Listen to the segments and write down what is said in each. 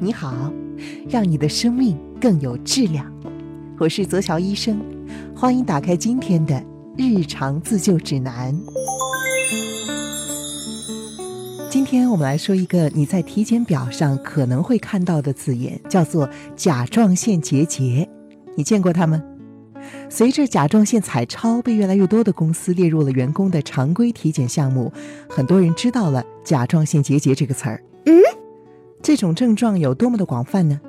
你好，让你的生命更有质量。我是泽乔医生，欢迎打开今天的日常自救指南。今天我们来说一个你在体检表上可能会看到的字眼，叫做甲状腺结节。你见过它吗？随着甲状腺彩超被越来越多的公司列入了员工的常规体检项目，很多人知道了甲状腺结节这个词儿。嗯，这种症状有多么的广泛呢？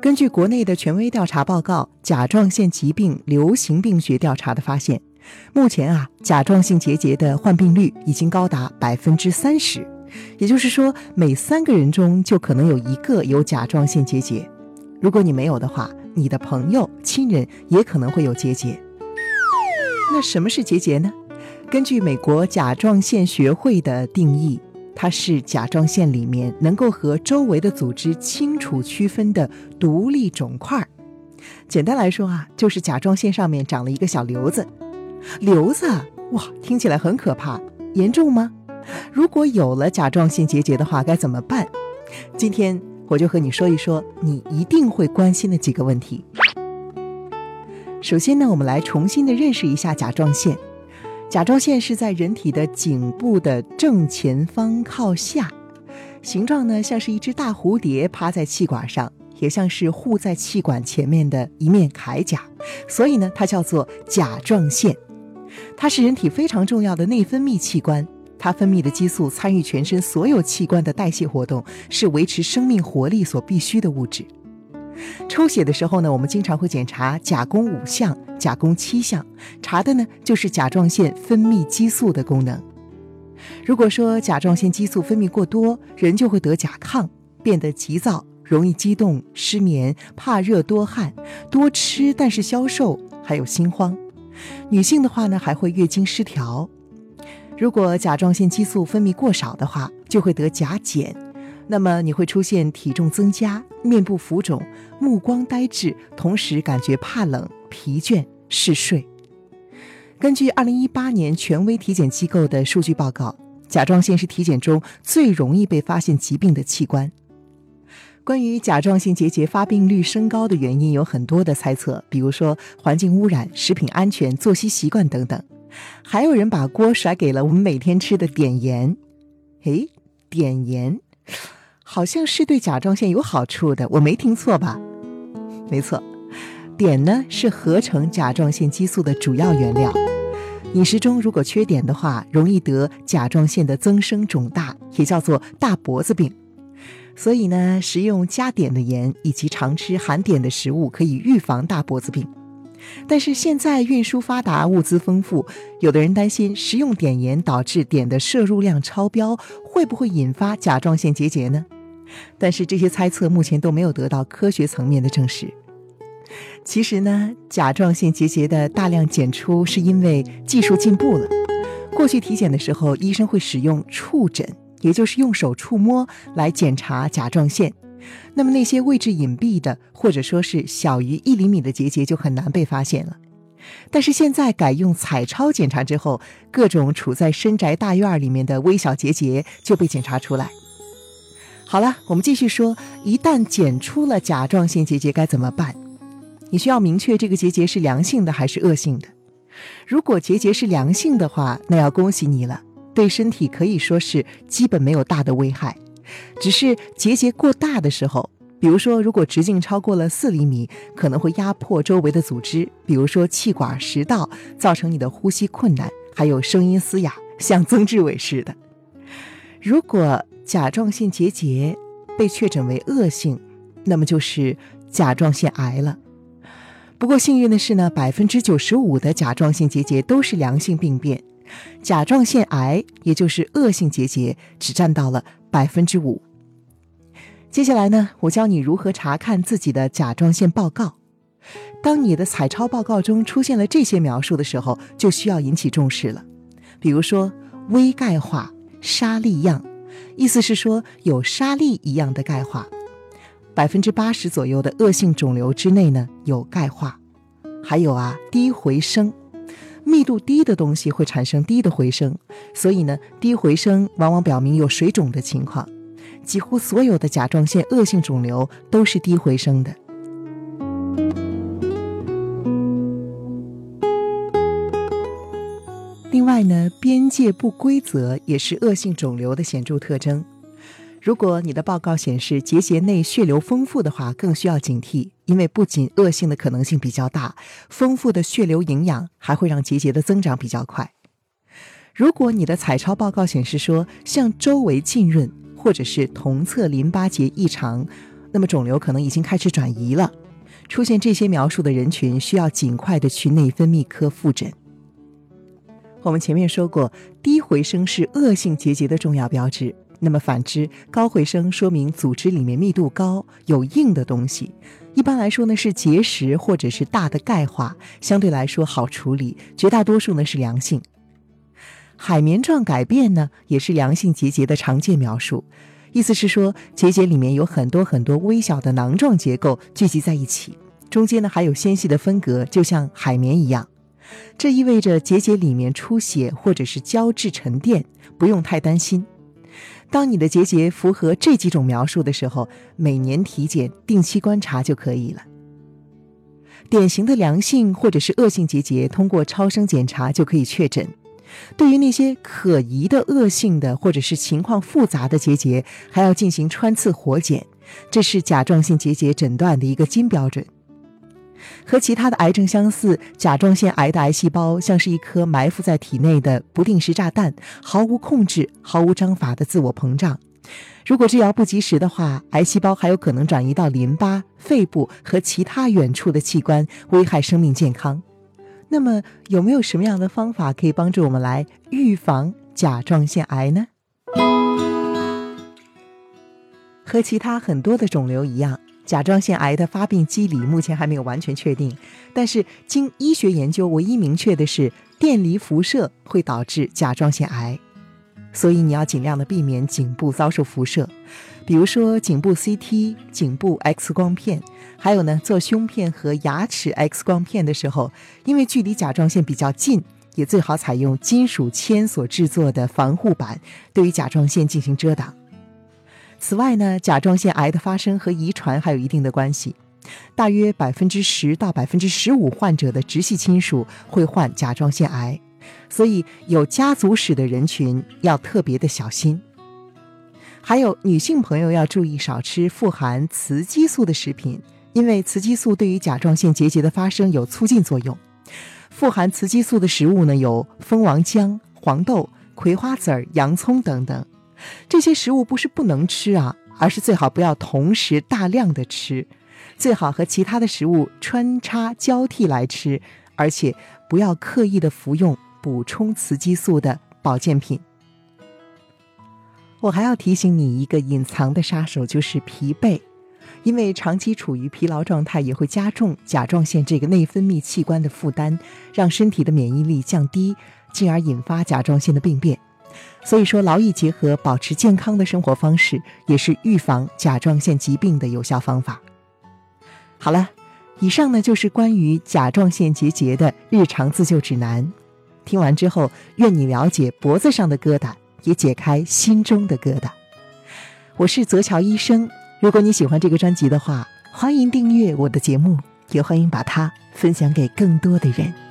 根据国内的权威调查报告《甲状腺疾病流行病学调查》的发现，目前啊，甲状腺结节的患病率已经高达百分之三十，也就是说，每三个人中就可能有一个有甲状腺结节。如果你没有的话，你的朋友、亲人也可能会有结节。那什么是结节呢？根据美国甲状腺学会的定义，它是甲状腺里面能够和周围的组织清楚区分的独立肿块。简单来说啊，就是甲状腺上面长了一个小瘤子。瘤子哇，听起来很可怕，严重吗？如果有了甲状腺结节的话，该怎么办？今天。我就和你说一说你一定会关心的几个问题。首先呢，我们来重新的认识一下甲状腺。甲状腺是在人体的颈部的正前方靠下，形状呢像是一只大蝴蝶趴在气管上，也像是护在气管前面的一面铠甲，所以呢它叫做甲状腺。它是人体非常重要的内分泌器官。它分泌的激素参与全身所有器官的代谢活动，是维持生命活力所必需的物质。抽血的时候呢，我们经常会检查甲功五项、甲功七项，查的呢就是甲状腺分泌激素的功能。如果说甲状腺激素分泌过多，人就会得甲亢，变得急躁、容易激动、失眠、怕热、多汗、多吃但是消瘦，还有心慌。女性的话呢，还会月经失调。如果甲状腺激素分泌过少的话，就会得甲减，那么你会出现体重增加、面部浮肿、目光呆滞，同时感觉怕冷、疲倦、嗜睡。根据2018年权威体检机构的数据报告，甲状腺是体检中最容易被发现疾病的器官。关于甲状腺结节发病率升高的原因有很多的猜测，比如说环境污染、食品安全、作息习惯等等。还有人把锅甩给了我们每天吃的碘盐，诶，碘盐好像是对甲状腺有好处的，我没听错吧？没错，碘呢是合成甲状腺激素的主要原料。饮食中如果缺碘的话，容易得甲状腺的增生肿大，也叫做大脖子病。所以呢，食用加碘的盐以及常吃含碘的食物，可以预防大脖子病。但是现在运输发达，物资丰富，有的人担心食用碘盐导致碘的摄入量超标，会不会引发甲状腺结节呢？但是这些猜测目前都没有得到科学层面的证实。其实呢，甲状腺结节的大量检出是因为技术进步了。过去体检的时候，医生会使用触诊，也就是用手触摸来检查甲状腺。那么那些位置隐蔽的，或者说是小于一厘米的结节就很难被发现了。但是现在改用彩超检查之后，各种处在深宅大院里面的微小结节就被检查出来。好了，我们继续说，一旦检出了甲状腺结节该怎么办？你需要明确这个结节是良性的还是恶性的。如果结节是良性的话，那要恭喜你了，对身体可以说是基本没有大的危害。只是结节过大的时候，比如说如果直径超过了四厘米，可能会压迫周围的组织，比如说气管、食道，造成你的呼吸困难，还有声音嘶哑，像曾志伟似的。如果甲状腺结节被确诊为恶性，那么就是甲状腺癌了。不过幸运的是呢，百分之九十五的甲状腺结节都是良性病变。甲状腺癌，也就是恶性结节，只占到了百分之五。接下来呢，我教你如何查看自己的甲状腺报告。当你的彩超报告中出现了这些描述的时候，就需要引起重视了。比如说微钙化、沙粒样，意思是说有沙粒一样的钙化。百分之八十左右的恶性肿瘤之内呢有钙化，还有啊低回声。密度低的东西会产生低的回声，所以呢，低回声往往表明有水肿的情况。几乎所有的甲状腺恶性肿瘤都是低回声的。另外呢，边界不规则也是恶性肿瘤的显著特征。如果你的报告显示结节内血流丰富的话，更需要警惕，因为不仅恶性的可能性比较大，丰富的血流营养还会让结节的增长比较快。如果你的彩超报告显示说向周围浸润，或者是同侧淋巴结异常，那么肿瘤可能已经开始转移了。出现这些描述的人群，需要尽快的去内分泌科复诊。我们前面说过，低回声是恶性结节的重要标志。那么反之，高回声说明组织里面密度高，有硬的东西。一般来说呢，是结石或者是大的钙化，相对来说好处理。绝大多数呢是良性。海绵状改变呢，也是良性结节的常见描述。意思是说，结节里面有很多很多微小的囊状结构聚集在一起，中间呢还有纤细的分隔，就像海绵一样。这意味着结节里面出血或者是胶质沉淀，不用太担心。当你的结节符合这几种描述的时候，每年体检、定期观察就可以了。典型的良性或者是恶性结节，通过超声检查就可以确诊。对于那些可疑的恶性的或者是情况复杂的结节，还要进行穿刺活检，这是甲状腺结节诊断的一个金标准。和其他的癌症相似，甲状腺癌的癌细胞像是一颗埋伏在体内的不定时炸弹，毫无控制、毫无章法的自我膨胀。如果治疗不及时的话，癌细胞还有可能转移到淋巴、肺部和其他远处的器官，危害生命健康。那么，有没有什么样的方法可以帮助我们来预防甲状腺癌呢？和其他很多的肿瘤一样。甲状腺癌的发病机理目前还没有完全确定，但是经医学研究，唯一明确的是电离辐射会导致甲状腺癌，所以你要尽量的避免颈部遭受辐射，比如说颈部 CT、颈部 X 光片，还有呢做胸片和牙齿 X 光片的时候，因为距离甲状腺比较近，也最好采用金属铅所制作的防护板，对于甲状腺进行遮挡。此外呢，甲状腺癌的发生和遗传还有一定的关系，大约百分之十到百分之十五患者的直系亲属会患甲状腺癌，所以有家族史的人群要特别的小心。还有女性朋友要注意少吃富含雌激素的食品，因为雌激素对于甲状腺结节的发生有促进作用。富含雌激素的食物呢，有蜂王浆、黄豆、葵花籽儿、洋葱等等。这些食物不是不能吃啊，而是最好不要同时大量的吃，最好和其他的食物穿插交替来吃，而且不要刻意的服用补充雌激素的保健品。我还要提醒你一个隐藏的杀手，就是疲惫，因为长期处于疲劳状态也会加重甲状腺这个内分泌器官的负担，让身体的免疫力降低，进而引发甲状腺的病变。所以说，劳逸结合，保持健康的生活方式，也是预防甲状腺疾病的有效方法。好了，以上呢就是关于甲状腺结节的日常自救指南。听完之后，愿你了解脖子上的疙瘩，也解开心中的疙瘩。我是泽桥医生。如果你喜欢这个专辑的话，欢迎订阅我的节目，也欢迎把它分享给更多的人。